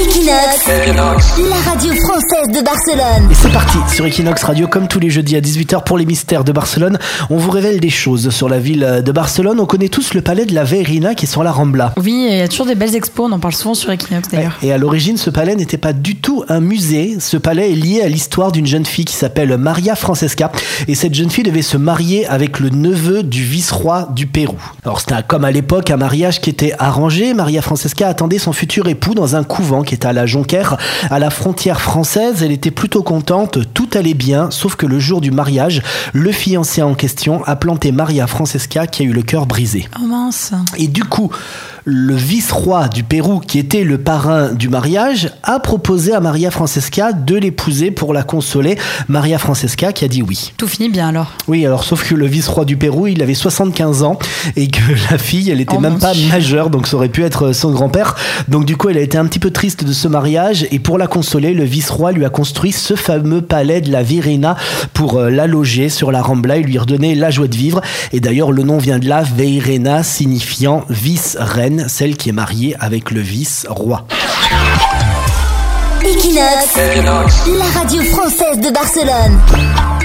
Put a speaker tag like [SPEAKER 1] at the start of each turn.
[SPEAKER 1] Equinox, la radio française de Barcelone.
[SPEAKER 2] Et c'est parti sur Equinox Radio, comme tous les jeudis à 18h pour les mystères de Barcelone. On vous révèle des choses sur la ville de Barcelone. On connaît tous le palais de la Veirina qui est sur la Rambla.
[SPEAKER 3] Oui, il y a toujours des belles expos, on en parle souvent sur Equinox d'ailleurs.
[SPEAKER 2] Et à l'origine, ce palais n'était pas du tout un musée. Ce palais est lié à l'histoire d'une jeune fille qui s'appelle Maria Francesca. Et cette jeune fille devait se marier avec le neveu du vice-roi du Pérou. Alors c'était comme à l'époque un mariage qui était arrangé. Maria Francesca attendait son futur époux dans un couvent qui était à la Jonquère, à la frontière française. Elle était plutôt contente, allait bien, sauf que le jour du mariage, le fiancé en question a planté Maria Francesca qui a eu le cœur brisé.
[SPEAKER 3] Oh mince.
[SPEAKER 2] Et du coup, le vice-roi du Pérou, qui était le parrain du mariage, a proposé à Maria Francesca de l'épouser pour la consoler. Maria Francesca qui a dit oui.
[SPEAKER 3] Tout finit bien alors.
[SPEAKER 2] Oui, alors sauf que le vice-roi du Pérou, il avait 75 ans et que la fille, elle était
[SPEAKER 3] Oh,
[SPEAKER 2] même pas
[SPEAKER 3] Dieu.
[SPEAKER 2] majeure, donc ça aurait pu être son grand-père. Donc du coup, elle a été un petit peu triste de ce mariage et pour la consoler, le vice-roi lui a construit ce fameux palais de la Virina pour euh, la loger sur la Rambla et lui redonner la joie de vivre. Et d'ailleurs, le nom vient de là, Veirena, signifiant vice-reine, celle qui est mariée avec le vice-roi.
[SPEAKER 1] Equinox, la radio française de Barcelone.